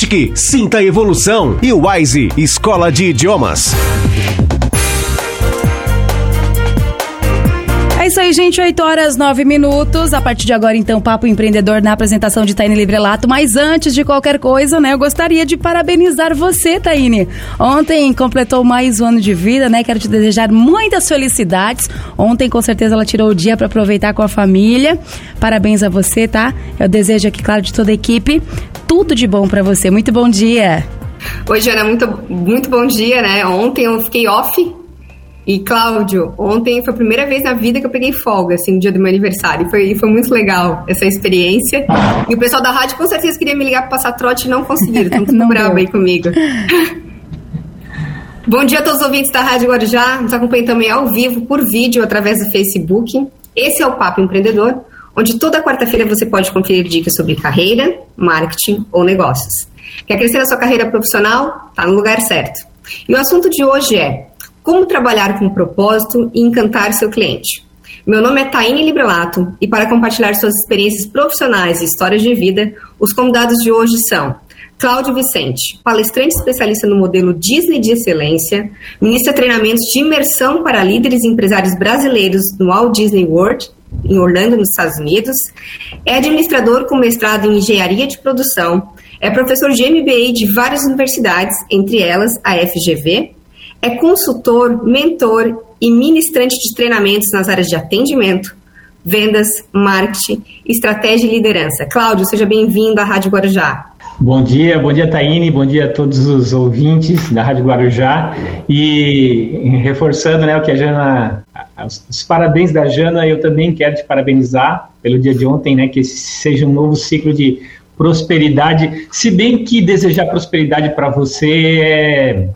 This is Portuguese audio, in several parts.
Unisatic. Sinta a evolução. E Wise, Escola de Idiomas. Isso aí, gente. 8 horas 9 minutos. A partir de agora, então, Papo Empreendedor na apresentação de Taine Librelato. Mas antes de qualquer coisa, né, eu gostaria de parabenizar você, Taine. Ontem completou mais um ano de vida, né? Quero te desejar muitas felicidades. Ontem, com certeza, ela tirou o dia para aproveitar com a família. Parabéns a você, tá? Eu desejo aqui, claro, de toda a equipe, tudo de bom para você. Muito bom dia. Oi, Jana, muito, muito bom dia, né? Ontem eu fiquei off e Cláudio, ontem foi a primeira vez na vida que eu peguei folga, assim, no dia do meu aniversário. Foi, foi muito legal essa experiência. E o pessoal da rádio com certeza queria me ligar para passar trote e não conseguiram. Estão tudo bravo aí comigo. Bom dia a todos os ouvintes da Rádio Guarujá. Nos acompanhem também ao vivo, por vídeo, através do Facebook. Esse é o Papo Empreendedor, onde toda quarta-feira você pode conferir dicas sobre carreira, marketing ou negócios. Quer crescer a sua carreira profissional? Está no lugar certo. E o assunto de hoje é como trabalhar com propósito e encantar seu cliente. Meu nome é Taine Librelato e para compartilhar suas experiências profissionais e histórias de vida, os convidados de hoje são Cláudio Vicente, palestrante especialista no modelo Disney de excelência, ministra treinamentos de imersão para líderes e empresários brasileiros no Walt Disney World, em Orlando, nos Estados Unidos, é administrador com mestrado em engenharia de produção, é professor de MBA de várias universidades, entre elas a FGV, é consultor, mentor e ministrante de treinamentos nas áreas de atendimento, vendas, marketing, estratégia e liderança. Cláudio, seja bem-vindo à Rádio Guarujá. Bom dia, bom dia Taine, bom dia a todos os ouvintes da Rádio Guarujá e reforçando né, o que a Jana, os, parabéns da Jana, eu também quero te parabenizar pelo dia de ontem, né, que esse seja um novo ciclo de prosperidade, se bem que desejar prosperidade para você é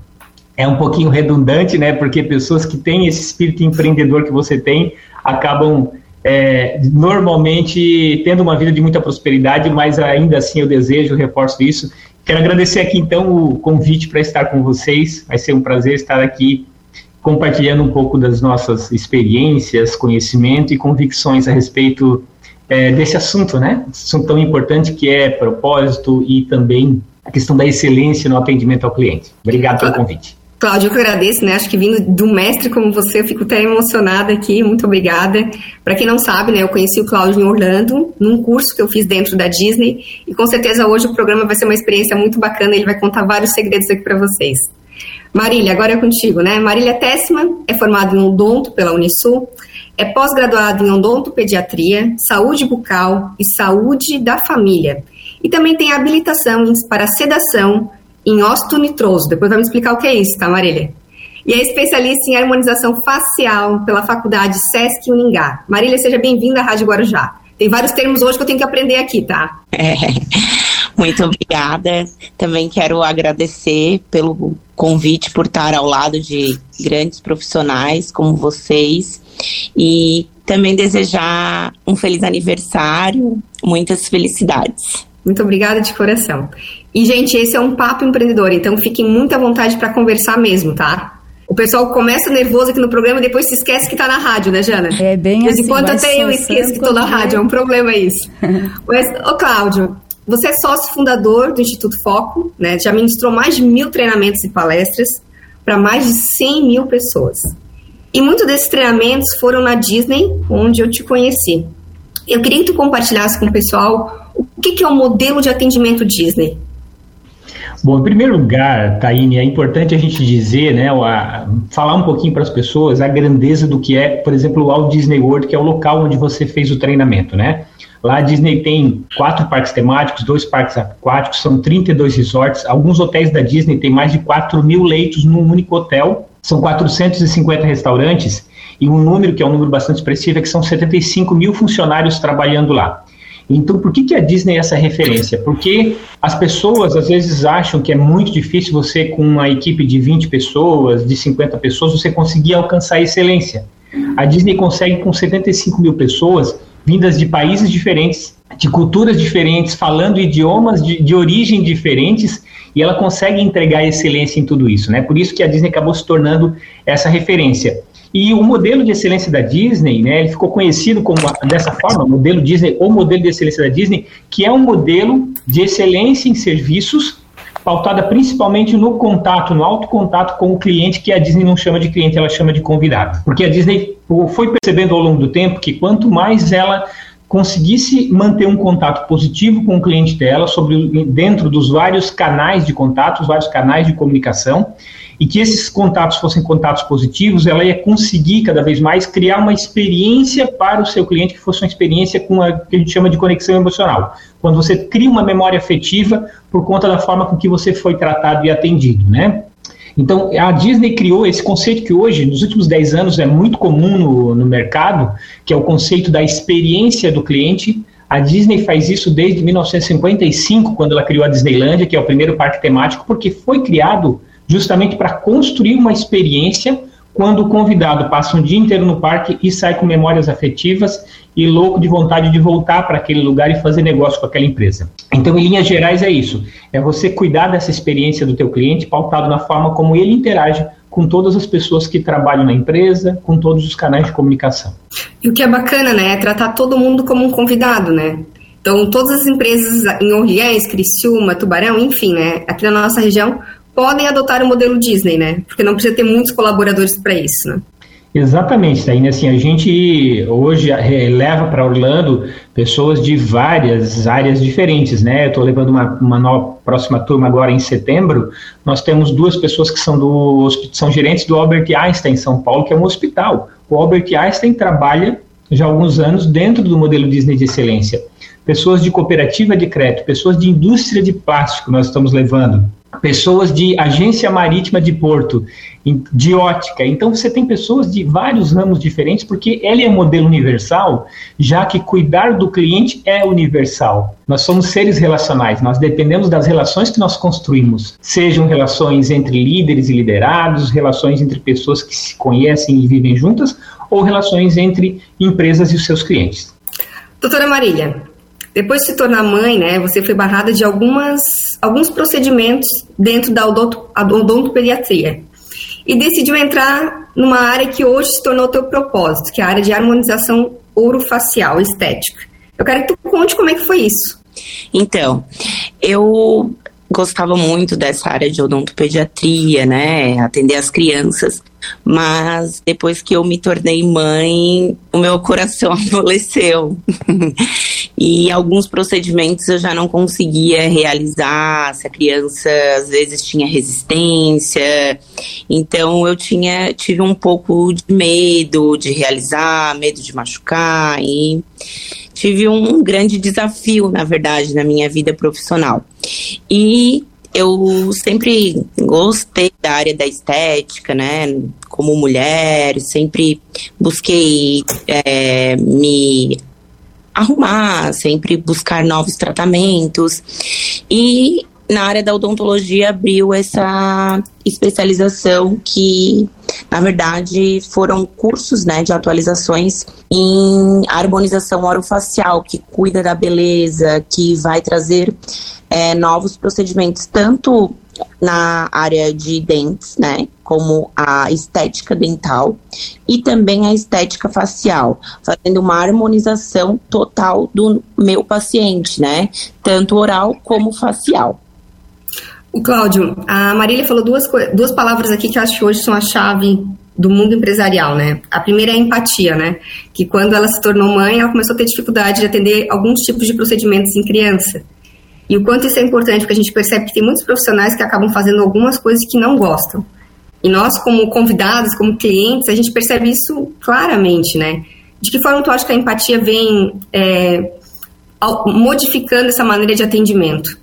é um pouquinho redundante, né? Porque pessoas que têm esse espírito empreendedor que você tem acabam é, normalmente tendo uma vida de muita prosperidade, mas ainda assim eu desejo, reforço isso. Quero agradecer aqui então o convite para estar com vocês. Vai ser um prazer estar aqui compartilhando um pouco das nossas experiências, conhecimento e convicções a respeito é, desse assunto, né? Assunto tão importante que é propósito e também a questão da excelência no atendimento ao cliente. Obrigado pelo convite. Cláudio, eu que agradeço, né? Acho que vindo do mestre como você, eu fico até emocionada aqui. Muito obrigada. Para quem não sabe, né? Eu conheci o Cláudio em Orlando, num curso que eu fiz dentro da Disney. E com certeza hoje o programa vai ser uma experiência muito bacana. Ele vai contar vários segredos aqui para vocês. Marília, agora é contigo, né? Marília Tessman é formada em odonto pela Unisul, é pós-graduada em odontopediatria, saúde bucal e saúde da família. E também tem habilitação para sedação, em óxido nitroso. Depois vai me explicar o que é isso, tá, Marília? E é especialista em harmonização facial pela Faculdade Sesc Uningá. Marília, seja bem-vinda à Rádio Guarujá. Tem vários termos hoje que eu tenho que aprender aqui, tá? É, muito obrigada. Também quero agradecer pelo convite por estar ao lado de grandes profissionais como vocês e também desejar um feliz aniversário, muitas felicidades. Muito obrigada de coração. E, gente, esse é um papo empreendedor, então fiquem muito à vontade para conversar mesmo, tá? O pessoal começa nervoso aqui no programa e depois se esquece que tá na rádio, né, Jana? É bem assim. Enquanto até eu esqueço que tô na rádio, é um problema isso. Mas, ô Cláudio, você é sócio fundador do Instituto Foco, né? Já ministrou mais de mil treinamentos e palestras para mais de 100 mil pessoas. E muitos desses treinamentos foram na Disney, onde eu te conheci. Eu queria que tu compartilhasse com o pessoal o que, que é o modelo de atendimento Disney. Bom, em primeiro lugar, Taine, é importante a gente dizer, né, a, falar um pouquinho para as pessoas a grandeza do que é, por exemplo, o Walt Disney World, que é o local onde você fez o treinamento, né? Lá a Disney tem quatro parques temáticos, dois parques aquáticos, são 32 resorts. Alguns hotéis da Disney têm mais de 4 mil leitos num único hotel, são 450 restaurantes e um número que é um número bastante expressivo é que são 75 mil funcionários trabalhando lá. Então, por que, que a Disney é essa referência? Porque as pessoas às vezes acham que é muito difícil você, com uma equipe de 20 pessoas, de 50 pessoas, você conseguir alcançar a excelência. A Disney consegue com 75 mil pessoas, vindas de países diferentes, de culturas diferentes, falando idiomas de, de origem diferentes, e ela consegue entregar excelência em tudo isso, né? Por isso que a Disney acabou se tornando essa referência. E o modelo de excelência da Disney, né, ele ficou conhecido como dessa forma, modelo Disney ou modelo de excelência da Disney, que é um modelo de excelência em serviços pautada principalmente no contato, no alto contato com o cliente, que a Disney não chama de cliente, ela chama de convidado. Porque a Disney foi percebendo ao longo do tempo que quanto mais ela conseguisse manter um contato positivo com o cliente dela sobre dentro dos vários canais de contato, os vários canais de comunicação, e que esses contatos fossem contatos positivos, ela ia conseguir cada vez mais criar uma experiência para o seu cliente que fosse uma experiência com a que a gente chama de conexão emocional. Quando você cria uma memória afetiva por conta da forma com que você foi tratado e atendido, né? Então, a Disney criou esse conceito que hoje, nos últimos 10 anos, é muito comum no, no mercado, que é o conceito da experiência do cliente. A Disney faz isso desde 1955, quando ela criou a Disneylandia, que é o primeiro parque temático, porque foi criado justamente para construir uma experiência quando o convidado passa um dia inteiro no parque e sai com memórias afetivas e louco de vontade de voltar para aquele lugar e fazer negócio com aquela empresa. Então, em linhas gerais, é isso. É você cuidar dessa experiência do teu cliente, pautado na forma como ele interage com todas as pessoas que trabalham na empresa, com todos os canais de comunicação. E o que é bacana, né, é tratar todo mundo como um convidado, né? Então, todas as empresas em Orleans, Criciúma, Tubarão, enfim, né, aqui na nossa região, podem adotar o modelo Disney, né? Porque não precisa ter muitos colaboradores para isso, né? Exatamente, Taine. Assim, a gente hoje leva para Orlando pessoas de várias áreas diferentes, né? Eu estou levando uma, uma nova próxima turma agora em setembro. Nós temos duas pessoas que são do são gerentes do Albert Einstein em São Paulo, que é um hospital. O Albert Einstein trabalha já há alguns anos dentro do modelo Disney de excelência. Pessoas de cooperativa de crédito, pessoas de indústria de plástico nós estamos levando pessoas de agência marítima de porto, de ótica. Então você tem pessoas de vários ramos diferentes, porque ele é modelo universal, já que cuidar do cliente é universal. Nós somos seres relacionais, nós dependemos das relações que nós construímos, sejam relações entre líderes e liderados, relações entre pessoas que se conhecem e vivem juntas, ou relações entre empresas e os seus clientes. Doutora Marília, depois de se tornar mãe, né, você foi barrada de algumas, alguns procedimentos dentro da odonto, odontopediatria e decidiu entrar numa área que hoje se tornou teu propósito, que é a área de harmonização orofacial estética. Eu quero que tu conte como é que foi isso. Então, eu gostava muito dessa área de odontopediatria, né? Atender as crianças. Mas depois que eu me tornei mãe, o meu coração amoleceu. e alguns procedimentos eu já não conseguia realizar, se a criança às vezes tinha resistência. Então eu tinha tive um pouco de medo de realizar, medo de machucar e tive um grande desafio, na verdade, na minha vida profissional. E eu sempre gostei da área da estética, né? Como mulher, sempre busquei é, me arrumar, sempre buscar novos tratamentos. E na área da odontologia abriu essa especialização que, na verdade, foram cursos né, de atualizações em harmonização orofacial, que cuida da beleza, que vai trazer é, novos procedimentos, tanto na área de dentes, né, como a estética dental e também a estética facial, fazendo uma harmonização total do meu paciente, né, tanto oral como facial. O Cláudio, a Marília falou duas, duas palavras aqui que acho que hoje são a chave do mundo empresarial, né? A primeira é a empatia, né? Que quando ela se tornou mãe, ela começou a ter dificuldade de atender alguns tipos de procedimentos em criança. E o quanto isso é importante, porque a gente percebe que tem muitos profissionais que acabam fazendo algumas coisas que não gostam. E nós, como convidados, como clientes, a gente percebe isso claramente, né? De que forma tu acha que a empatia vem é, modificando essa maneira de atendimento?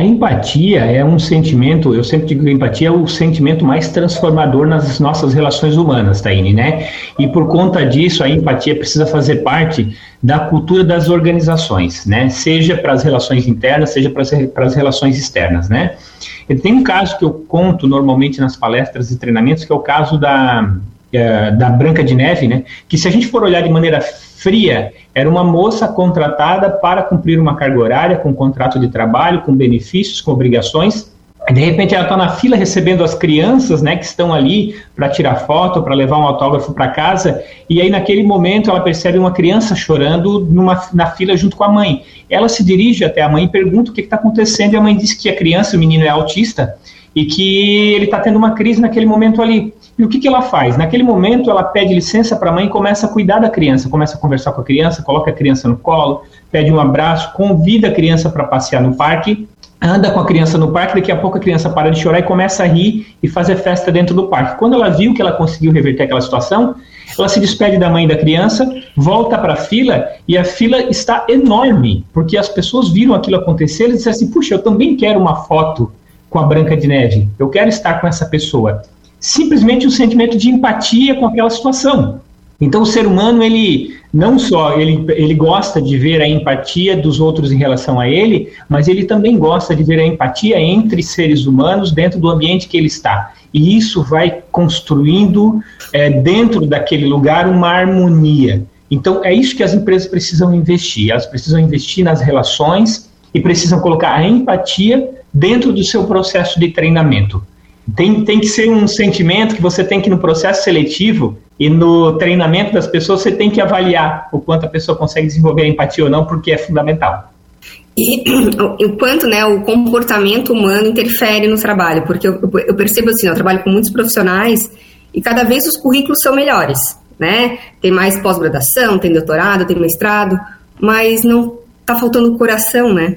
A empatia é um sentimento, eu sempre digo que a empatia é o sentimento mais transformador nas nossas relações humanas, Taine, né? E por conta disso, a empatia precisa fazer parte da cultura das organizações, né? Seja para as relações internas, seja para as relações externas, né? E tem um caso que eu conto normalmente nas palestras e treinamentos, que é o caso da, é, da Branca de Neve, né? Que se a gente for olhar de maneira fria, era uma moça contratada para cumprir uma carga horária, com contrato de trabalho, com benefícios, com obrigações. De repente ela está na fila recebendo as crianças, né, que estão ali para tirar foto, para levar um autógrafo para casa, e aí naquele momento ela percebe uma criança chorando numa, na fila junto com a mãe. Ela se dirige até a mãe e pergunta o que está acontecendo, e a mãe diz que a criança, o menino é autista, e que ele está tendo uma crise naquele momento ali. E o que, que ela faz? Naquele momento, ela pede licença para a mãe e começa a cuidar da criança, começa a conversar com a criança, coloca a criança no colo, pede um abraço, convida a criança para passear no parque, anda com a criança no parque, daqui a pouco a criança para de chorar e começa a rir e fazer festa dentro do parque. Quando ela viu que ela conseguiu reverter aquela situação, ela se despede da mãe da criança, volta para a fila e a fila está enorme, porque as pessoas viram aquilo acontecer e disseram assim: puxa, eu também quero uma foto com a Branca de Neve, eu quero estar com essa pessoa simplesmente o sentimento de empatia com aquela situação. Então o ser humano ele não só ele, ele gosta de ver a empatia dos outros em relação a ele, mas ele também gosta de ver a empatia entre seres humanos dentro do ambiente que ele está. E isso vai construindo é, dentro daquele lugar uma harmonia. Então é isso que as empresas precisam investir. Elas precisam investir nas relações e precisam colocar a empatia dentro do seu processo de treinamento. Tem, tem que ser um sentimento que você tem que, no processo seletivo e no treinamento das pessoas, você tem que avaliar o quanto a pessoa consegue desenvolver empatia ou não, porque é fundamental. E o quanto né, o comportamento humano interfere no trabalho, porque eu, eu percebo assim, eu trabalho com muitos profissionais e cada vez os currículos são melhores, né? Tem mais pós-graduação, tem doutorado, tem mestrado, mas não está faltando coração, né?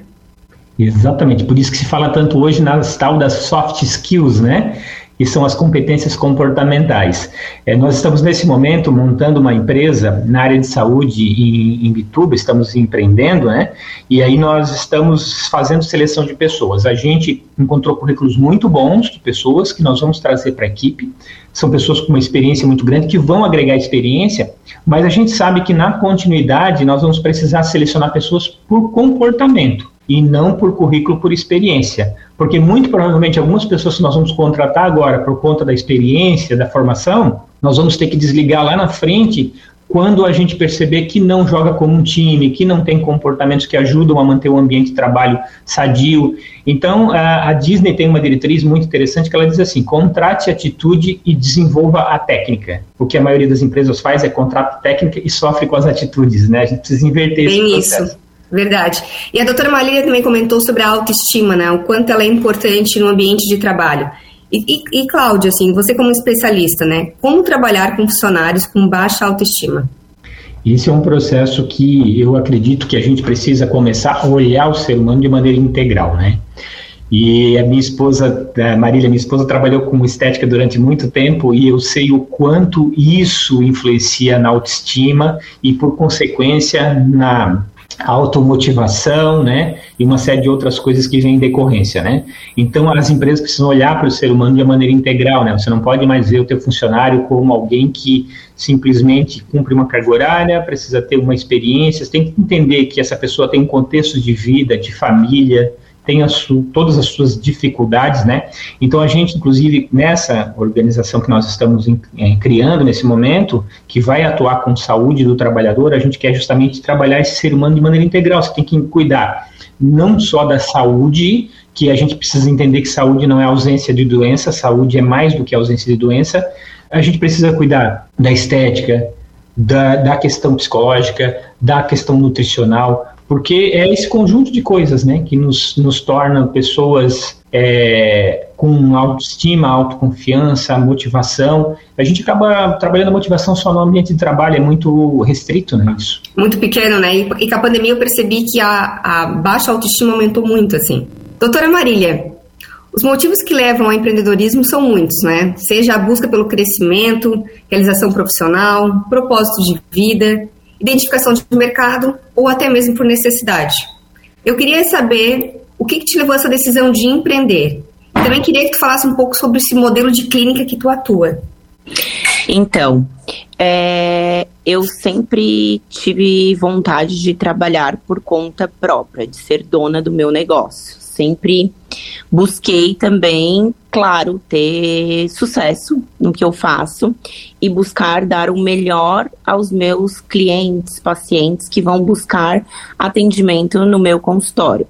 Exatamente, por isso que se fala tanto hoje nas tal das soft skills, né? Que são as competências comportamentais. É, nós estamos nesse momento montando uma empresa na área de saúde em, em Bituba, estamos empreendendo, né? E aí nós estamos fazendo seleção de pessoas. A gente encontrou currículos muito bons de pessoas que nós vamos trazer para a equipe. São pessoas com uma experiência muito grande que vão agregar experiência, mas a gente sabe que na continuidade nós vamos precisar selecionar pessoas por comportamento e não por currículo, por experiência. Porque muito provavelmente algumas pessoas que nós vamos contratar agora por conta da experiência, da formação, nós vamos ter que desligar lá na frente quando a gente perceber que não joga como um time, que não tem comportamentos que ajudam a manter o ambiente de trabalho sadio. Então, a, Disney tem uma diretriz muito interessante que ela diz assim: contrate atitude e desenvolva a técnica. O que a maioria das empresas faz é contrata técnica e sofre com as atitudes, né? A gente precisa inverter Bem esse processo. Isso. Verdade. E a doutora Marília também comentou sobre a autoestima, né? O quanto ela é importante no ambiente de trabalho. E, e, e Cláudia, assim, você como especialista, né? Como trabalhar com funcionários com baixa autoestima? Esse é um processo que eu acredito que a gente precisa começar a olhar o ser humano de maneira integral, né? E a minha esposa, a Marília, minha esposa, trabalhou com estética durante muito tempo e eu sei o quanto isso influencia na autoestima e, por consequência, na automotivação, né, e uma série de outras coisas que vêm em decorrência, né. Então as empresas precisam olhar para o ser humano de maneira integral, né. Você não pode mais ver o teu funcionário como alguém que simplesmente cumpre uma carga horária, precisa ter uma experiência. Você tem que entender que essa pessoa tem um contexto de vida, de família, tem as todas as suas dificuldades, né? Então a gente, inclusive, nessa organização que nós estamos em, em, criando nesse momento, que vai atuar com saúde do trabalhador, a gente quer justamente trabalhar esse ser humano de maneira integral. Você tem que cuidar não só da saúde, que a gente precisa entender que saúde não é ausência de doença, saúde é mais do que ausência de doença. A gente precisa cuidar da estética, da, da questão psicológica, da questão nutricional, porque é esse conjunto de coisas né, que nos, nos torna pessoas é, com autoestima, autoconfiança, motivação. A gente acaba trabalhando a motivação só no ambiente de trabalho, é muito restrito, né, isso. Muito pequeno, né? E, e com a pandemia eu percebi que a, a baixa autoestima aumentou muito, assim. Doutora Marília, os motivos que levam ao empreendedorismo são muitos, né? Seja a busca pelo crescimento, realização profissional, propósito de vida, identificação de mercado ou até mesmo por necessidade. Eu queria saber o que, que te levou a essa decisão de empreender? Também queria que tu falasse um pouco sobre esse modelo de clínica que tu atua. Então, é, eu sempre tive vontade de trabalhar por conta própria, de ser dona do meu negócio. Sempre busquei também, claro, ter sucesso no que eu faço e buscar dar o melhor aos meus clientes, pacientes que vão buscar atendimento no meu consultório.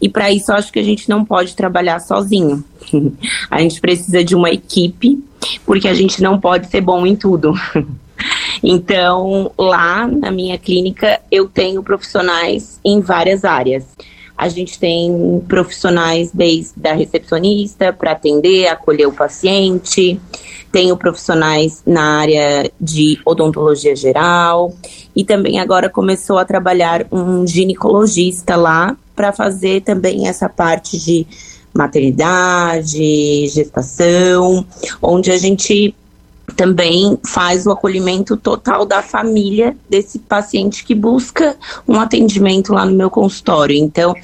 E para isso, acho que a gente não pode trabalhar sozinho. a gente precisa de uma equipe, porque a gente não pode ser bom em tudo. Então, lá na minha clínica, eu tenho profissionais em várias áreas. A gente tem profissionais desde da recepcionista para atender, acolher o paciente. Tenho profissionais na área de odontologia geral. E também agora começou a trabalhar um ginecologista lá para fazer também essa parte de maternidade, gestação, onde a gente também faz o acolhimento total da família desse paciente que busca um atendimento lá no meu consultório. Então,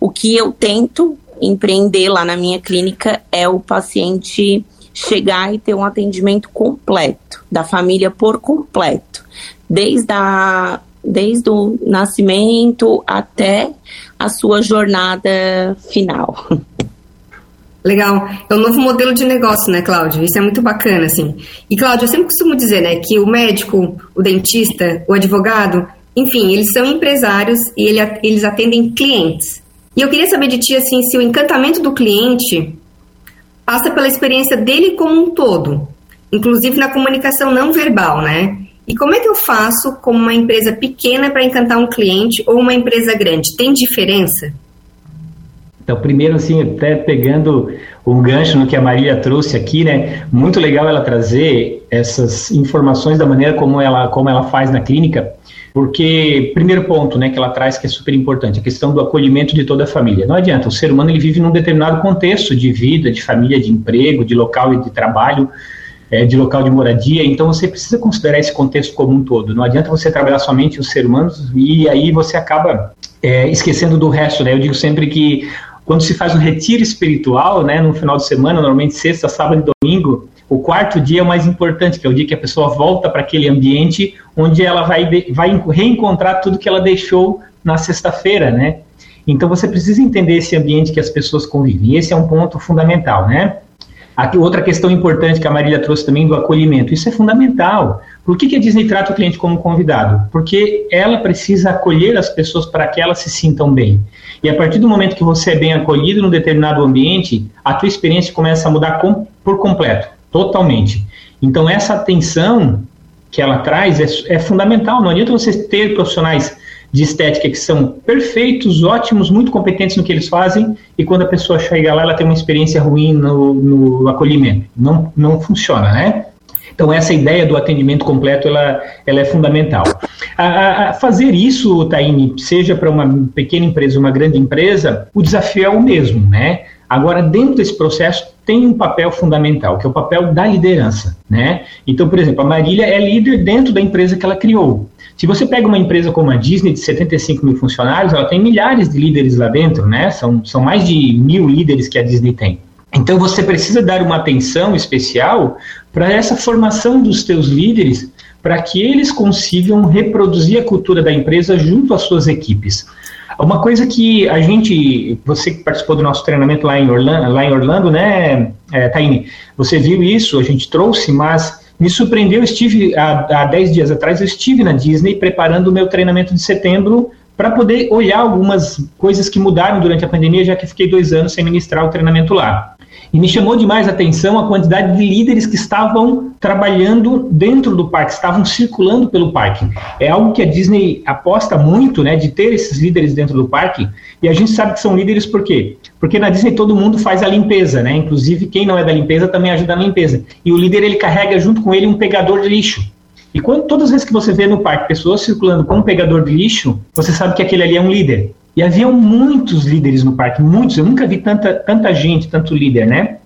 o que eu tento empreender lá na minha clínica é o paciente chegar e ter um atendimento completo, da família por completo, desde a desde o nascimento até a sua jornada final. Legal. É um novo modelo de negócio, né, Cláudio? Isso é muito bacana, assim. E, Cláudio, eu sempre costumo dizer, né, que o médico, o dentista, o advogado, enfim, eles são empresários e ele, eles atendem clientes. E eu queria saber de ti, assim, se o encantamento do cliente passa pela experiência dele como um todo, inclusive na comunicação não verbal, né? E como é que eu faço como uma empresa pequena para encantar um cliente ou uma empresa grande? Tem diferença? Então, primeiro, assim, até pegando um gancho no que a Maria trouxe aqui, né? Muito legal ela trazer essas informações da maneira como ela, como ela faz na clínica, porque, primeiro ponto, né, que ela traz que é super importante, a questão do acolhimento de toda a família. Não adianta, o ser humano ele vive num determinado contexto de vida, de família, de emprego, de local de trabalho, é, de local de moradia, então você precisa considerar esse contexto como um todo. Não adianta você trabalhar somente os seres humanos e aí você acaba é, esquecendo do resto, né? Eu digo sempre que quando se faz um retiro espiritual, né, no final de semana, normalmente sexta, sábado e domingo, o quarto dia é o mais importante, que é o dia que a pessoa volta para aquele ambiente onde ela vai, vai reencontrar tudo que ela deixou na sexta-feira, né? Então você precisa entender esse ambiente que as pessoas convivem. Esse é um ponto fundamental, né? Outra questão importante que a Marília trouxe também do acolhimento. Isso é fundamental. Por que, que a Disney trata o cliente como convidado? Porque ela precisa acolher as pessoas para que elas se sintam bem. E a partir do momento que você é bem acolhido num determinado ambiente, a tua experiência começa a mudar com, por completo, totalmente. Então essa atenção que ela traz é, é fundamental. Não adianta você ter profissionais de estética que são perfeitos, ótimos, muito competentes no que eles fazem, e quando a pessoa chega lá, ela tem uma experiência ruim no, no acolhimento. Não, não funciona, né? Então, essa ideia do atendimento completo, ela, ela é fundamental. A, a fazer isso, Taine, seja para uma pequena empresa uma grande empresa, o desafio é o mesmo, né? Agora, dentro desse processo, tem um papel fundamental, que é o papel da liderança, né? Então, por exemplo, a Marília é líder dentro da empresa que ela criou. Se você pega uma empresa como a Disney, de 75 mil funcionários, ela tem milhares de líderes lá dentro, né? São, são mais de mil líderes que a Disney tem. Então você precisa dar uma atenção especial para essa formação dos teus líderes, para que eles consigam reproduzir a cultura da empresa junto às suas equipes. Uma coisa que a gente, você que participou do nosso treinamento lá em Orlando, lá em Orlando né, é, Taine, você viu isso, a gente trouxe, mas me surpreendeu, eu estive, há, há 10 dias atrás, eu estive na Disney preparando o meu treinamento de setembro para poder olhar algumas coisas que mudaram durante a pandemia, já que fiquei dois anos sem ministrar o treinamento lá. E me chamou demais a atenção a quantidade de líderes que estavam trabalhando dentro do parque, estavam circulando pelo parque. É algo que a Disney aposta muito, né, de ter esses líderes dentro do parque. E a gente sabe que são líderes por quê? Porque na Disney todo mundo faz a limpeza, né? Inclusive quem não é da limpeza também ajuda na limpeza. E o líder ele carrega junto com ele um pegador de lixo. E quando todas as vezes que você vê no parque pessoas circulando com um pegador de lixo, você sabe que aquele ali é um líder. E haviam muitos líderes no parque, muitos. Eu nunca vi tanta, tanta gente, tanto líder, né?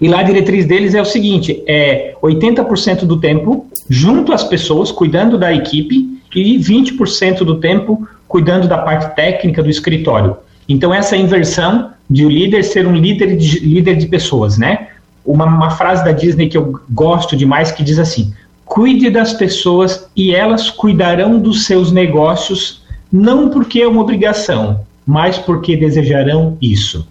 E lá a diretriz deles é o seguinte: é 80% do tempo junto às pessoas, cuidando da equipe, e 20% do tempo cuidando da parte técnica do escritório. Então, essa inversão de o líder ser um líder de, líder de pessoas, né? Uma, uma frase da Disney que eu gosto demais que diz assim: cuide das pessoas e elas cuidarão dos seus negócios, não porque é uma obrigação, mas porque desejarão isso.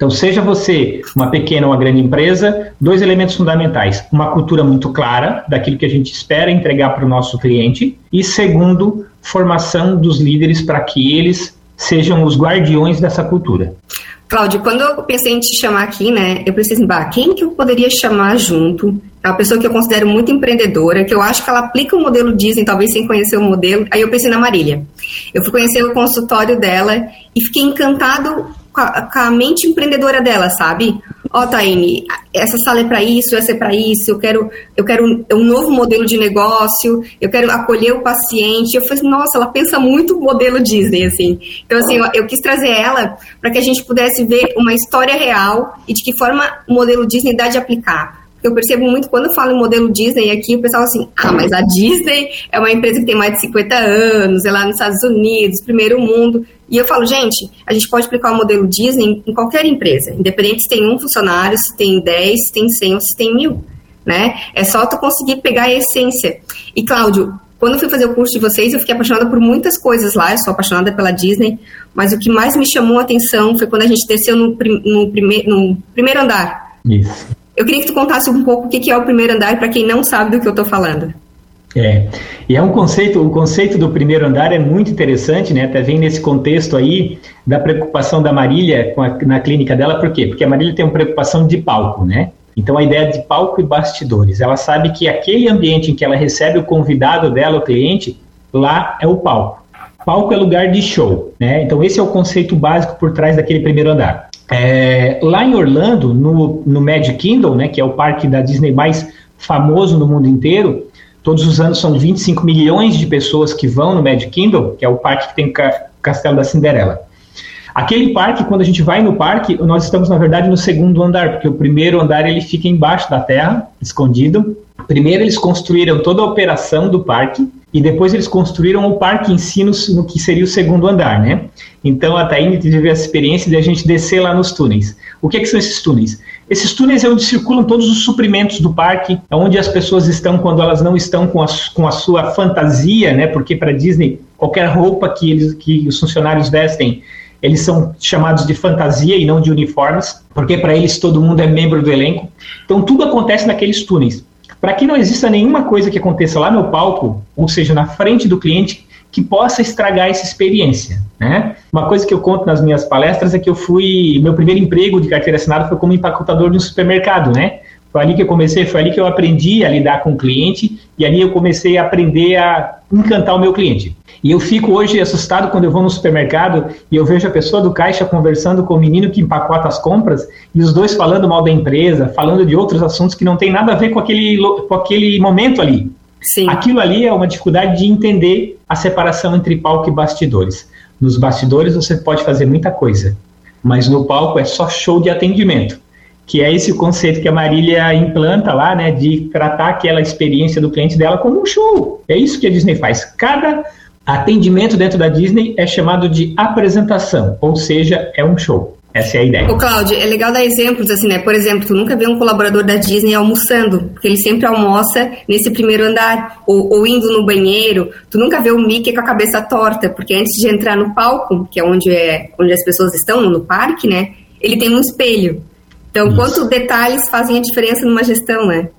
Então, seja você uma pequena ou uma grande empresa, dois elementos fundamentais: uma cultura muito clara daquilo que a gente espera entregar para o nosso cliente, e segundo, formação dos líderes para que eles sejam os guardiões dessa cultura. Cláudio, quando eu pensei em te chamar aqui, né, eu pensei assim, quem que eu poderia chamar junto? É uma pessoa que eu considero muito empreendedora, que eu acho que ela aplica o modelo Disney, talvez sem conhecer o modelo. Aí eu pensei na Marília. Eu fui conhecer o consultório dela e fiquei encantado com a, com a mente empreendedora dela, sabe? Ó, oh, Taine, essa sala é para isso, essa é para isso, eu quero, eu quero um, um, novo modelo de negócio, eu quero acolher o paciente. Eu falei, nossa, ela pensa muito modelo Disney, assim. Então, assim, eu, eu quis trazer ela para que a gente pudesse ver uma história real e de que forma o modelo Disney dá de aplicar eu percebo muito quando eu falo em modelo Disney aqui, o pessoal assim, ah, mas a Disney é uma empresa que tem mais de 50 anos, é lá nos Estados Unidos, primeiro mundo. E eu falo, gente, a gente pode aplicar o modelo Disney em qualquer empresa, independente se tem um funcionário, se tem 10, se tem 100 ou se tem mil, né? É só tu conseguir pegar a essência. E, Cláudio, quando eu fui fazer o curso de vocês, eu fiquei apaixonada por muitas coisas lá, eu sou apaixonada pela Disney, mas o que mais me chamou a atenção foi quando a gente desceu no, no, prime, no primeiro andar. Isso. Eu queria que tu contasse um pouco o que é o primeiro andar para quem não sabe do que eu estou falando. É, e é um conceito, o conceito do primeiro andar é muito interessante, né? Até vem nesse contexto aí da preocupação da Marília a, na clínica dela, por quê? Porque a Marília tem uma preocupação de palco, né? Então a ideia de palco e bastidores, ela sabe que aquele ambiente em que ela recebe o convidado dela, o cliente, lá é o palco. Palco é lugar de show, né? Então esse é o conceito básico por trás daquele primeiro andar. É, lá em Orlando, no, no Magic Kingdom, né, que é o parque da Disney mais famoso no mundo inteiro, todos os anos são 25 milhões de pessoas que vão no Magic Kingdom, que é o parque que tem o Castelo da Cinderela. Aquele parque, quando a gente vai no parque, nós estamos na verdade no segundo andar, porque o primeiro andar ele fica embaixo da terra, escondido. Primeiro eles construíram toda a operação do parque, e depois eles construíram o parque si no, que seria o segundo andar, né? Então a Taine teve essa experiência de a gente descer lá nos túneis. O que, é que são esses túneis? Esses túneis é onde circulam todos os suprimentos do parque, é onde as pessoas estão quando elas não estão com a, com a sua fantasia, né? Porque para Disney qualquer roupa que eles que os funcionários vestem eles são chamados de fantasia e não de uniformes, porque para eles todo mundo é membro do elenco. Então tudo acontece naqueles túneis para que não exista nenhuma coisa que aconteça lá no palco, ou seja, na frente do cliente, que possa estragar essa experiência. Né? Uma coisa que eu conto nas minhas palestras é que eu fui. Meu primeiro emprego de carteira assinada foi como empacotador de um supermercado, né? Foi ali que eu comecei, foi ali que eu aprendi a lidar com o cliente e ali eu comecei a aprender a encantar o meu cliente. E eu fico hoje assustado quando eu vou no supermercado e eu vejo a pessoa do caixa conversando com o menino que empacota as compras e os dois falando mal da empresa, falando de outros assuntos que não tem nada a ver com aquele, com aquele momento ali. Sim. Aquilo ali é uma dificuldade de entender a separação entre palco e bastidores. Nos bastidores você pode fazer muita coisa, mas no palco é só show de atendimento que é esse o conceito que a Marília implanta lá, né, de tratar aquela experiência do cliente dela como um show. É isso que a Disney faz. Cada atendimento dentro da Disney é chamado de apresentação, ou seja, é um show. Essa é a ideia. Ô, Cláudio, é legal dar exemplos, assim, né? Por exemplo, tu nunca vê um colaborador da Disney almoçando, porque ele sempre almoça nesse primeiro andar, ou, ou, indo no banheiro. Tu nunca vê o Mickey com a cabeça torta, porque antes de entrar no palco, que é onde, é, onde as pessoas estão, no parque, né? Ele tem um espelho. Então, Isso. quantos detalhes fazem a diferença numa gestão, né?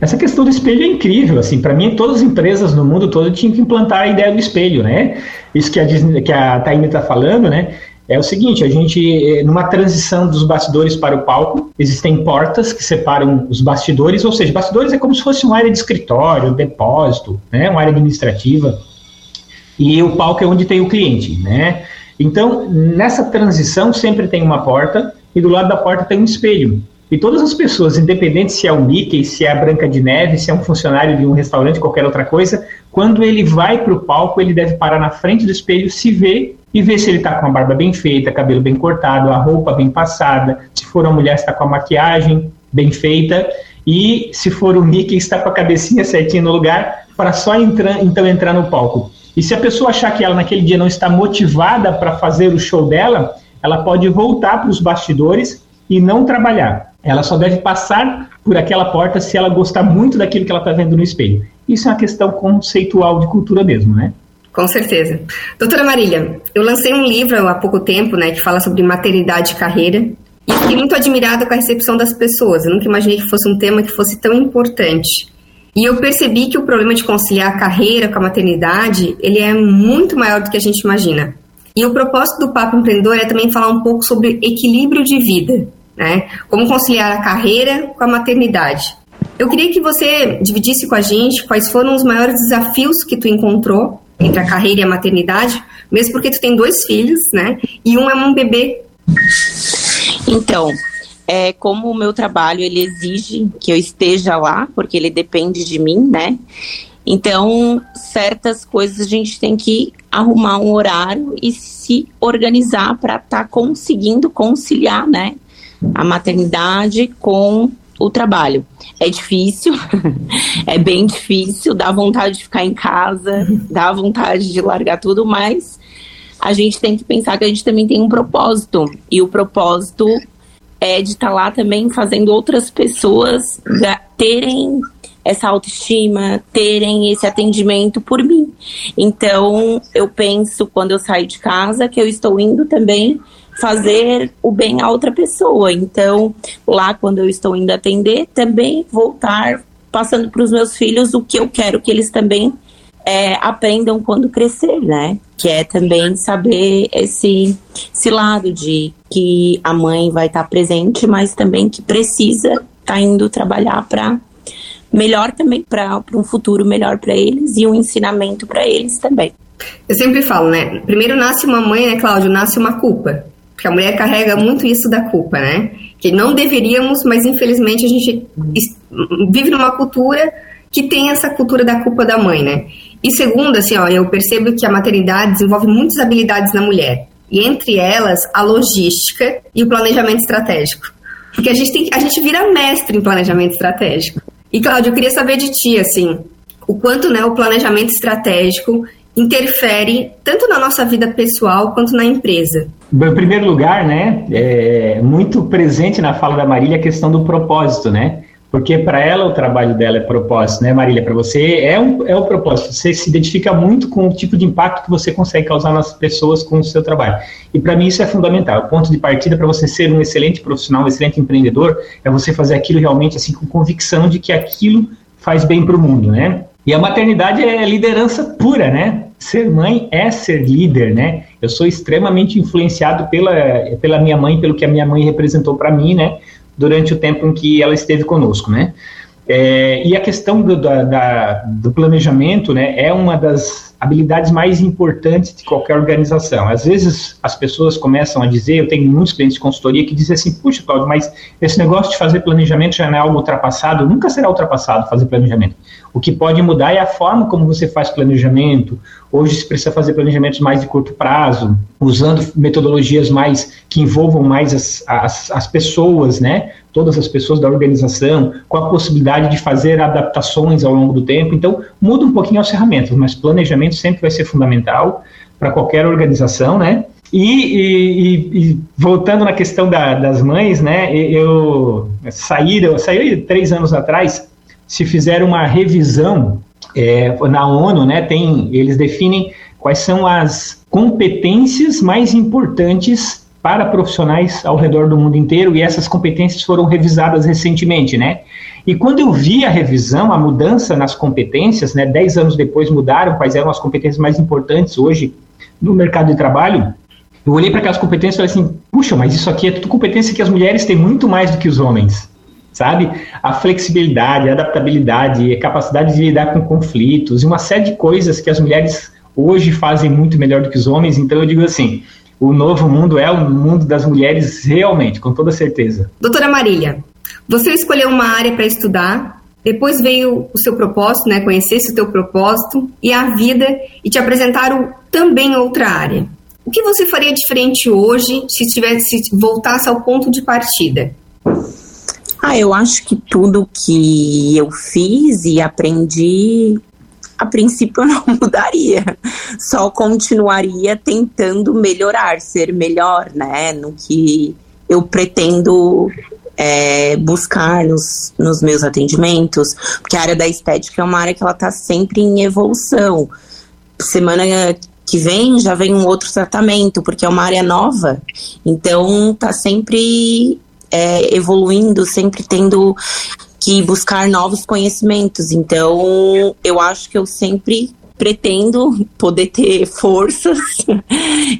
Essa questão do espelho é incrível, assim, para mim todas as empresas no mundo todo tinham que implantar a ideia do espelho, né? Isso que a Disney, que a Taine está falando, né? É o seguinte, a gente, numa transição dos bastidores para o palco, existem portas que separam os bastidores, ou seja, bastidores é como se fosse uma área de escritório, depósito, né, uma área administrativa, e o palco é onde tem o cliente, né? Então, nessa transição sempre tem uma porta e do lado da porta tem um espelho. E todas as pessoas, independente se é o Mickey, se é a Branca de Neve, se é um funcionário de um restaurante, qualquer outra coisa, quando ele vai para o palco, ele deve parar na frente do espelho, se ver e ver se ele está com a barba bem feita, cabelo bem cortado, a roupa bem passada, se for uma mulher, está com a maquiagem bem feita, e se for o Mickey, está com a cabecinha certinha no lugar, para só entrar, então entrar no palco. E se a pessoa achar que ela naquele dia não está motivada para fazer o show dela, ela pode voltar para os bastidores e não trabalhar. Ela só deve passar por aquela porta se ela gostar muito daquilo que ela está vendo no espelho. Isso é uma questão conceitual de cultura mesmo, né? Com certeza. Doutora Marília, eu lancei um livro há pouco tempo, né, que fala sobre maternidade e carreira. E fiquei muito admirada com a recepção das pessoas. Eu nunca imaginei que fosse um tema que fosse tão importante. E eu percebi que o problema de conciliar a carreira com a maternidade, ele é muito maior do que a gente imagina. E o propósito do Papo Empreendedor é também falar um pouco sobre equilíbrio de vida, né? Como conciliar a carreira com a maternidade. Eu queria que você dividisse com a gente quais foram os maiores desafios que tu encontrou entre a carreira e a maternidade, mesmo porque tu tem dois filhos, né? E um é um bebê. Então, é, como o meu trabalho ele exige que eu esteja lá, porque ele depende de mim, né? Então, certas coisas a gente tem que arrumar um horário e se organizar para estar tá conseguindo conciliar, né, a maternidade com o trabalho. É difícil, é bem difícil, dá vontade de ficar em casa, dá vontade de largar tudo, mas a gente tem que pensar que a gente também tem um propósito. E o propósito é de estar tá lá também fazendo outras pessoas terem essa autoestima, terem esse atendimento por mim. Então, eu penso quando eu saio de casa que eu estou indo também fazer o bem a outra pessoa. Então, lá quando eu estou indo atender, também voltar passando para os meus filhos o que eu quero que eles também é, aprendam quando crescer, né? Que é também saber esse, esse lado de que a mãe vai estar presente, mas também que precisa estar tá indo trabalhar para melhor também para um futuro melhor para eles e um ensinamento para eles também. Eu sempre falo, né? Primeiro nasce uma mãe, né, Cláudio? Nasce uma culpa. Porque a mulher carrega muito isso da culpa, né? Que não deveríamos, mas infelizmente a gente vive numa cultura que tem essa cultura da culpa da mãe, né? E segundo, assim, ó, eu percebo que a maternidade desenvolve muitas habilidades na mulher. E entre elas, a logística e o planejamento estratégico. Porque a gente, tem, a gente vira mestre em planejamento estratégico. E, Cláudio, eu queria saber de ti, assim, o quanto né, o planejamento estratégico interfere tanto na nossa vida pessoal quanto na empresa. Bom, em primeiro lugar, né, é muito presente na fala da Marília a questão do propósito, né? Porque para ela o trabalho dela é propósito, né, Marília? Para você é um é o propósito. Você se identifica muito com o tipo de impacto que você consegue causar nas pessoas com o seu trabalho. E para mim isso é fundamental. O ponto de partida para você ser um excelente profissional, um excelente empreendedor, é você fazer aquilo realmente assim com convicção de que aquilo faz bem para o mundo, né? E a maternidade é liderança pura, né? Ser mãe é ser líder, né? Eu sou extremamente influenciado pela, pela minha mãe, pelo que a minha mãe representou para mim, né? durante o tempo em que ela esteve conosco, né? É, e a questão do, da, da, do planejamento né, é uma das habilidades mais importantes de qualquer organização. Às vezes as pessoas começam a dizer, eu tenho muitos clientes de consultoria que dizem assim, puxa, Claudio, mas esse negócio de fazer planejamento já não é algo ultrapassado, nunca será ultrapassado fazer planejamento. O que pode mudar é a forma como você faz planejamento. Hoje se precisa fazer planejamentos mais de curto prazo, usando metodologias mais que envolvam mais as, as, as pessoas, né? todas as pessoas da organização, com a possibilidade de fazer adaptações ao longo do tempo. Então, muda um pouquinho as ferramentas, mas planejamento sempre vai ser fundamental para qualquer organização, né? E, e, e, voltando na questão da, das mães, né? Eu saí, eu saí três anos atrás, se fizeram uma revisão é, na ONU, né? Tem, eles definem quais são as competências mais importantes para profissionais ao redor do mundo inteiro e essas competências foram revisadas recentemente, né? E quando eu vi a revisão, a mudança nas competências, né? Dez anos depois mudaram quais eram as competências mais importantes hoje no mercado de trabalho. Eu olhei para aquelas competências e falei assim: puxa, mas isso aqui é tudo competência que as mulheres têm muito mais do que os homens, sabe? A flexibilidade, a adaptabilidade, a capacidade de lidar com conflitos e uma série de coisas que as mulheres hoje fazem muito melhor do que os homens. Então eu digo assim: o novo mundo é o mundo das mulheres realmente, com toda certeza. Doutora Marília, você escolheu uma área para estudar, depois veio o seu propósito, né, conhecesse o teu propósito e a vida e te apresentaram também outra área. O que você faria diferente hoje se tivesse se voltasse ao ponto de partida? Ah, eu acho que tudo que eu fiz e aprendi a princípio eu não mudaria, só continuaria tentando melhorar, ser melhor, né, no que eu pretendo é, buscar nos, nos meus atendimentos, porque a área da estética é uma área que ela está sempre em evolução. Semana que vem já vem um outro tratamento, porque é uma área nova, então está sempre é, evoluindo, sempre tendo que buscar novos conhecimentos. Então, eu acho que eu sempre pretendo poder ter forças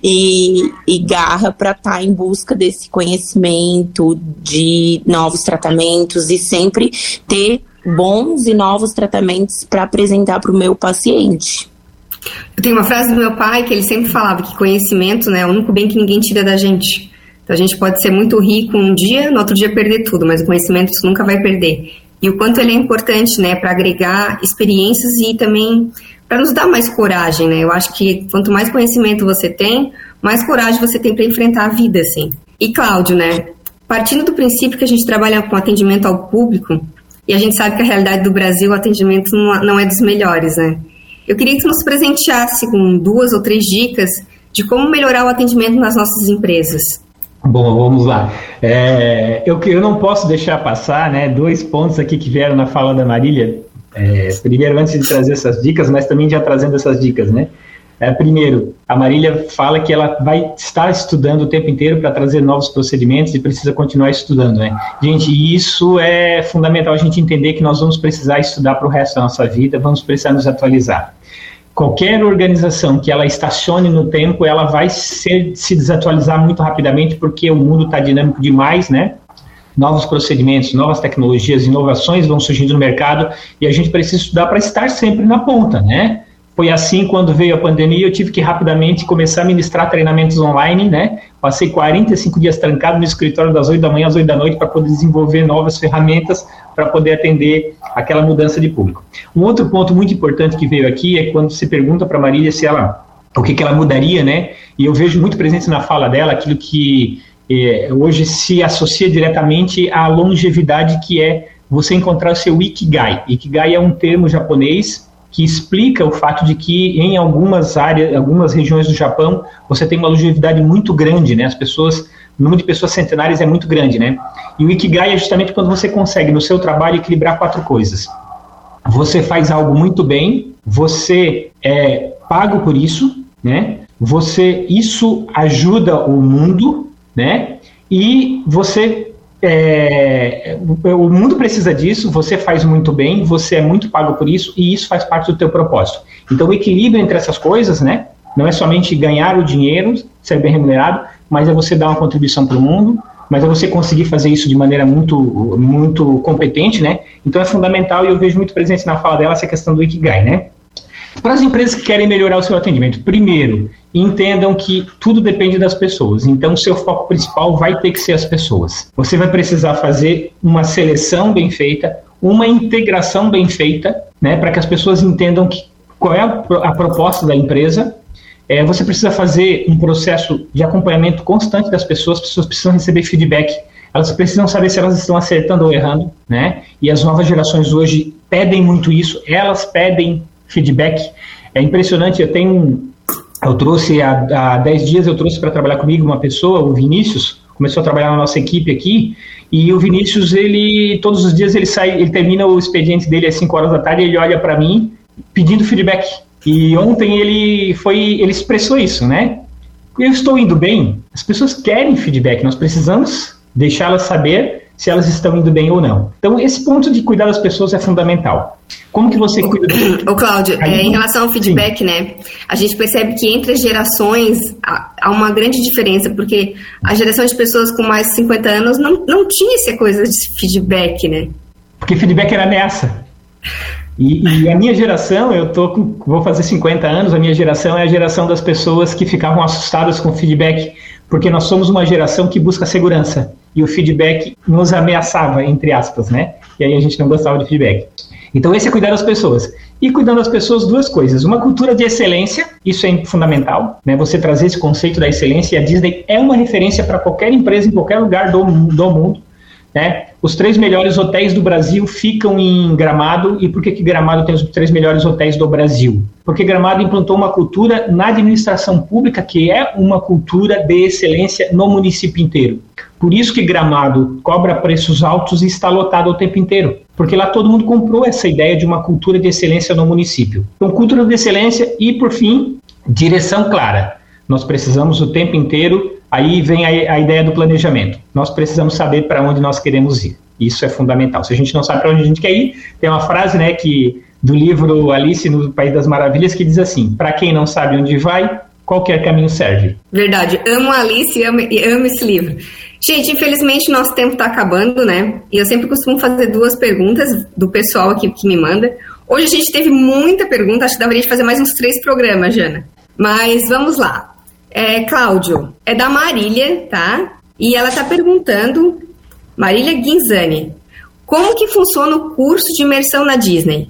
e, e garra para estar tá em busca desse conhecimento, de novos tratamentos e sempre ter bons e novos tratamentos para apresentar para o meu paciente. Eu tenho uma frase do meu pai que ele sempre falava que conhecimento né, é o único bem que ninguém tira da gente. Então a gente pode ser muito rico um dia, no outro dia perder tudo, mas o conhecimento você nunca vai perder. E o quanto ele é importante, né, para agregar experiências e também para nos dar mais coragem, né? Eu acho que quanto mais conhecimento você tem, mais coragem você tem para enfrentar a vida, assim. E Cláudio, né? Partindo do princípio que a gente trabalha com atendimento ao público, e a gente sabe que a realidade do Brasil, o atendimento não é dos melhores, né? Eu queria que você nos presenteasse com duas ou três dicas de como melhorar o atendimento nas nossas empresas. Bom, vamos lá. É, eu, eu não posso deixar passar né, dois pontos aqui que vieram na fala da Marília. É, primeiro, antes de trazer essas dicas, mas também já trazendo essas dicas, né? É, primeiro, a Marília fala que ela vai estar estudando o tempo inteiro para trazer novos procedimentos e precisa continuar estudando, né? Gente, isso é fundamental a gente entender que nós vamos precisar estudar para o resto da nossa vida, vamos precisar nos atualizar qualquer organização que ela estacione no tempo, ela vai ser, se desatualizar muito rapidamente, porque o mundo está dinâmico demais, né? Novos procedimentos, novas tecnologias, inovações vão surgindo no mercado e a gente precisa estudar para estar sempre na ponta, né? Foi assim quando veio a pandemia, eu tive que rapidamente começar a ministrar treinamentos online, né? Passei 45 dias trancado no escritório das 8 da manhã às 8 da noite para poder desenvolver novas ferramentas para poder atender aquela mudança de público. Um outro ponto muito importante que veio aqui é quando se pergunta para Marília se ela o que, que ela mudaria, né? E eu vejo muito presente na fala dela aquilo que eh, hoje se associa diretamente à longevidade, que é você encontrar o seu ikigai. Ikigai é um termo japonês que explica o fato de que em algumas áreas, algumas regiões do Japão, você tem uma longevidade muito grande, né? As pessoas, o número de pessoas centenárias é muito grande, né? E o Ikigai é justamente quando você consegue no seu trabalho equilibrar quatro coisas. Você faz algo muito bem, você é pago por isso, né? Você isso ajuda o mundo, né? E você é, o mundo precisa disso, você faz muito bem, você é muito pago por isso e isso faz parte do teu propósito. Então o equilíbrio entre essas coisas, né, não é somente ganhar o dinheiro, ser bem remunerado, mas é você dar uma contribuição para o mundo, mas é você conseguir fazer isso de maneira muito, muito competente, né? Então é fundamental e eu vejo muito presente na fala dela essa questão do Ikigai, né? Para as empresas que querem melhorar o seu atendimento, primeiro, entendam que tudo depende das pessoas. Então, seu foco principal vai ter que ser as pessoas. Você vai precisar fazer uma seleção bem feita, uma integração bem feita, né, para que as pessoas entendam que, qual é a, a proposta da empresa. É, você precisa fazer um processo de acompanhamento constante das pessoas, as pessoas precisam receber feedback elas precisam saber se elas estão acertando ou errando, né? E as novas gerações hoje pedem muito isso, elas pedem feedback. É impressionante, eu tenho. Eu trouxe há, há 10 dias, eu trouxe para trabalhar comigo uma pessoa, o Vinícius, começou a trabalhar na nossa equipe aqui, e o Vinícius, ele, todos os dias ele sai, ele termina o expediente dele às 5 horas da tarde, ele olha para mim pedindo feedback. E ontem ele foi, ele expressou isso, né? Eu estou indo bem, as pessoas querem feedback, nós precisamos deixá-las saber se elas estão indo bem ou não. Então, esse ponto de cuidar das pessoas é fundamental. Como que você cuida Ô, Cláudio, é, em relação ao feedback, sim. né? A gente percebe que entre as gerações há uma grande diferença, porque a geração de pessoas com mais de 50 anos não, não tinha essa coisa de feedback, né? Porque feedback era ameaça. E, e, a minha geração, eu tô com, vou fazer 50 anos, a minha geração é a geração das pessoas que ficavam assustadas com feedback, porque nós somos uma geração que busca segurança e o feedback nos ameaçava, entre aspas, né? E aí a gente não gostava de feedback. Então, esse é cuidar das pessoas. E cuidando das pessoas, duas coisas. Uma cultura de excelência, isso é fundamental, né? Você trazer esse conceito da excelência, e a Disney é uma referência para qualquer empresa em qualquer lugar do, do mundo. Né? Os três melhores hotéis do Brasil ficam em Gramado. E por que, que Gramado tem os três melhores hotéis do Brasil? Porque Gramado implantou uma cultura na administração pública que é uma cultura de excelência no município inteiro. Por isso que Gramado cobra preços altos e está lotado o tempo inteiro. Porque lá todo mundo comprou essa ideia de uma cultura de excelência no município. Então, cultura de excelência e, por fim, direção clara. Nós precisamos o tempo inteiro Aí vem a, a ideia do planejamento. Nós precisamos saber para onde nós queremos ir. Isso é fundamental. Se a gente não sabe para onde a gente quer ir, tem uma frase, né, que do livro Alice no País das Maravilhas que diz assim: para quem não sabe onde vai, qualquer caminho serve. Verdade. Amo Alice e amo, amo esse livro. Gente, infelizmente nosso tempo está acabando, né? E eu sempre costumo fazer duas perguntas do pessoal aqui que me manda. Hoje a gente teve muita pergunta, acho que daria de fazer mais uns três programas, Jana. Mas vamos lá. É, Cláudio, é da Marília, tá? E ela tá perguntando, Marília Guinzani, como que funciona o curso de imersão na Disney?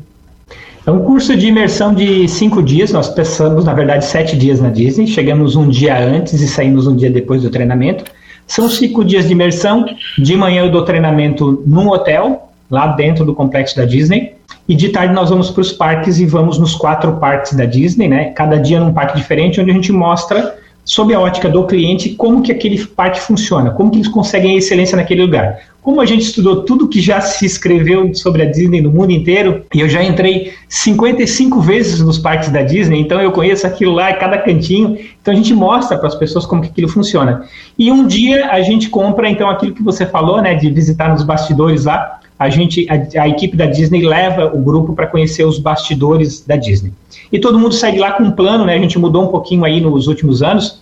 É um curso de imersão de cinco dias. Nós passamos, na verdade, sete dias na Disney. Chegamos um dia antes e saímos um dia depois do treinamento. São cinco dias de imersão. De manhã eu dou treinamento num hotel, lá dentro do complexo da Disney. E de tarde nós vamos para os parques e vamos nos quatro parques da Disney, né? Cada dia num parque diferente, onde a gente mostra sob a ótica do cliente, como que aquele parque funciona, como que eles conseguem excelência naquele lugar. Como a gente estudou tudo que já se escreveu sobre a Disney no mundo inteiro, e eu já entrei 55 vezes nos parques da Disney, então eu conheço aquilo lá, cada cantinho, então a gente mostra para as pessoas como que aquilo funciona. E um dia a gente compra, então, aquilo que você falou, né, de visitar nos bastidores lá, a gente, a, a equipe da Disney leva o grupo para conhecer os bastidores da Disney. E todo mundo sai lá com um plano, né? A gente mudou um pouquinho aí nos últimos anos.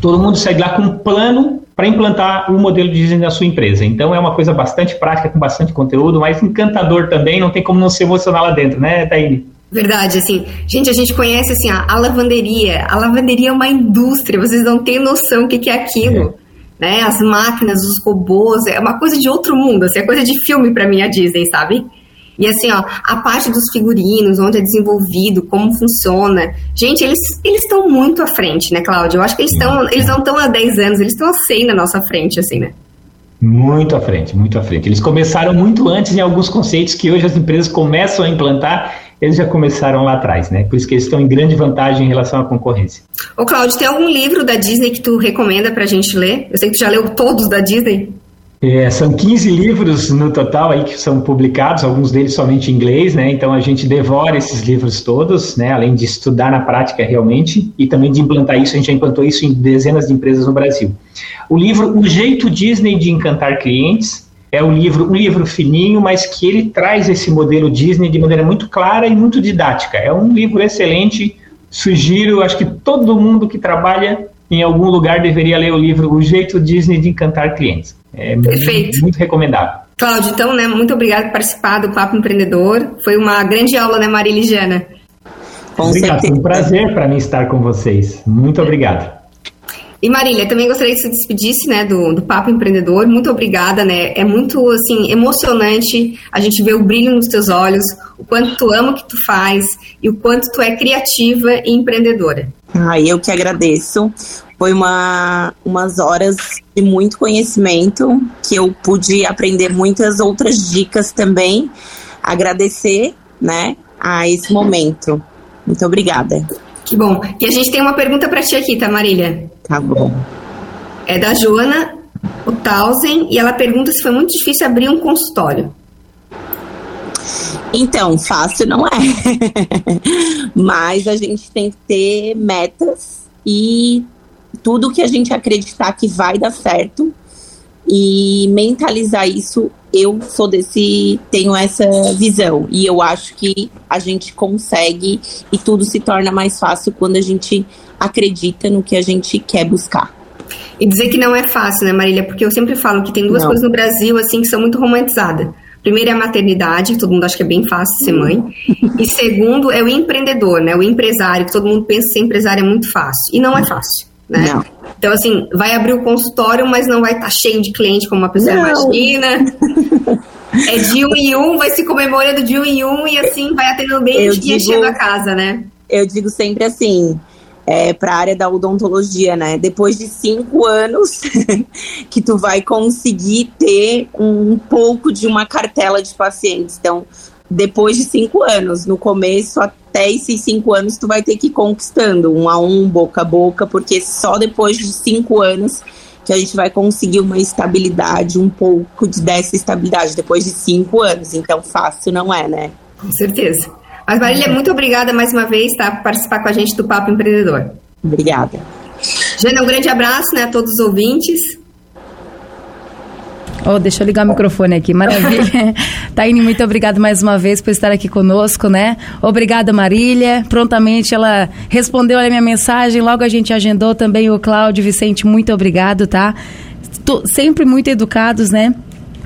Todo mundo sai lá com um plano para implantar o modelo de Disney na sua empresa. Então é uma coisa bastante prática, com bastante conteúdo, mas encantador também, não tem como não se emocionar lá dentro, né, Taine? Verdade, assim, gente, a gente conhece assim a, a lavanderia. A lavanderia é uma indústria, vocês não têm noção o que, que é aquilo. É né? As máquinas, os robôs, é uma coisa de outro mundo, assim, é coisa de filme para mim a Disney, sabe? E assim, ó, a parte dos figurinos, onde é desenvolvido, como funciona. Gente, eles eles estão muito à frente, né, Cláudia? Eu acho que eles estão eles não estão há 10 anos, eles estão há 100 na nossa frente, assim, né? Muito à frente, muito à frente. Eles começaram muito antes em alguns conceitos que hoje as empresas começam a implantar eles já começaram lá atrás, né? Por isso que eles estão em grande vantagem em relação à concorrência. Ô, Cláudio, tem algum livro da Disney que tu recomenda pra gente ler? Eu sei que tu já leu todos da Disney. É, são 15 livros no total aí que são publicados, alguns deles somente em inglês, né? Então a gente devora esses livros todos, né? Além de estudar na prática realmente e também de implantar isso, a gente já implantou isso em dezenas de empresas no Brasil. O livro O Jeito Disney de Encantar Clientes é um livro, um livro fininho, mas que ele traz esse modelo Disney de maneira muito clara e muito didática. É um livro excelente, sugiro, acho que todo mundo que trabalha em algum lugar deveria ler o livro O Jeito Disney de Encantar Clientes. É Perfeito. Muito, muito recomendável. Cláudio, então, né, muito obrigado por participar do Papo Empreendedor. Foi uma grande aula, né, Maria Ligiana? Com obrigado, certeza. foi um prazer para mim estar com vocês. Muito obrigado. E Marília, também gostaria que você despedisse, né, do, do Papo Empreendedor. Muito obrigada, né? É muito, assim, emocionante a gente ver o brilho nos teus olhos, o quanto tu ama o que tu faz e o quanto tu é criativa e empreendedora. Ah, eu que agradeço. Foi uma, umas horas de muito conhecimento que eu pude aprender muitas outras dicas também. Agradecer, né, a esse momento. Muito obrigada. Que bom. E a gente tem uma pergunta para ti aqui, tá, Marília? Tá bom. É da Joana Tausen e ela pergunta se foi muito difícil abrir um consultório. Então, fácil não é. Mas a gente tem que ter metas e tudo que a gente acreditar que vai dar certo e mentalizar isso eu sou desse, tenho essa visão e eu acho que a gente consegue e tudo se torna mais fácil quando a gente acredita no que a gente quer buscar. E dizer que não é fácil, né, Marília? Porque eu sempre falo que tem duas não. coisas no Brasil assim que são muito romantizadas. Primeiro é a maternidade, que todo mundo acha que é bem fácil ser mãe. E segundo é o empreendedor, né? O empresário, que todo mundo pensa que ser empresário é muito fácil. E não é fácil, né? Não. Então, assim, vai abrir o consultório, mas não vai estar tá cheio de cliente como uma pessoa não. imagina. É de um em um, vai se comemorando de um em um e assim vai atendendo bem e enchendo a casa, né? Eu digo sempre assim: é, para a área da odontologia, né? Depois de cinco anos que tu vai conseguir ter um pouco de uma cartela de pacientes. Então, depois de cinco anos, no começo até esses cinco anos, tu vai ter que ir conquistando um a um, boca a boca, porque só depois de cinco anos que a gente vai conseguir uma estabilidade, um pouco de, dessa estabilidade, depois de cinco anos. Então, fácil não é, né? Com certeza. Mas Marília, muito obrigada mais uma vez, tá? Por participar com a gente do Papo Empreendedor. Obrigada. Jana, um grande abraço, né, a todos os ouvintes. Oh, deixa eu ligar o microfone aqui, maravilha. Taine, muito obrigada mais uma vez por estar aqui conosco, né? Obrigada, Marília. Prontamente ela respondeu a minha mensagem, logo a gente agendou também o Cláudio Vicente, muito obrigado, tá? Tô sempre muito educados, né?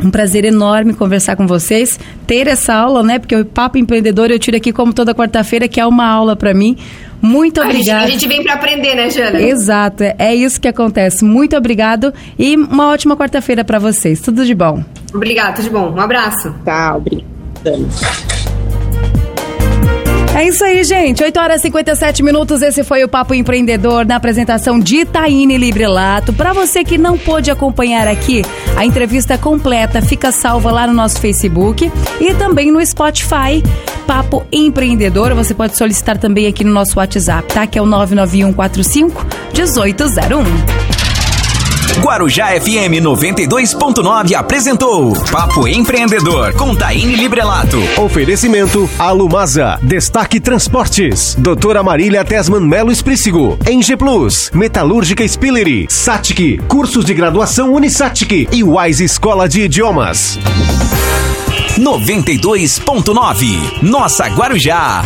Um prazer enorme conversar com vocês, ter essa aula, né? Porque o Papo Empreendedor eu tiro aqui como toda quarta-feira, que é uma aula para mim. Muito obrigada. A gente, a gente vem para aprender, né, Jana? Exato, é, é isso que acontece. Muito obrigado e uma ótima quarta-feira para vocês. Tudo de bom. Obrigada, tudo de bom. Um abraço. Tá, obrigada. É isso aí, gente. 8 horas e 57 minutos. Esse foi o Papo Empreendedor na apresentação de Taine Librelato. Para você que não pôde acompanhar aqui, a entrevista completa fica salva lá no nosso Facebook e também no Spotify. Papo Empreendedor. Você pode solicitar também aqui no nosso WhatsApp, tá? Que é o 99145 1801. Guarujá FM 92.9 apresentou Papo Empreendedor com Taine Librelato. Oferecimento Alumasa, Destaque Transportes, Doutora Marília Tesman Melo Esprícigo, Eng Plus, Metalúrgica Spillery, Satic, cursos de graduação Unisatic e Wise Escola de Idiomas. 92.9 Nossa Guarujá.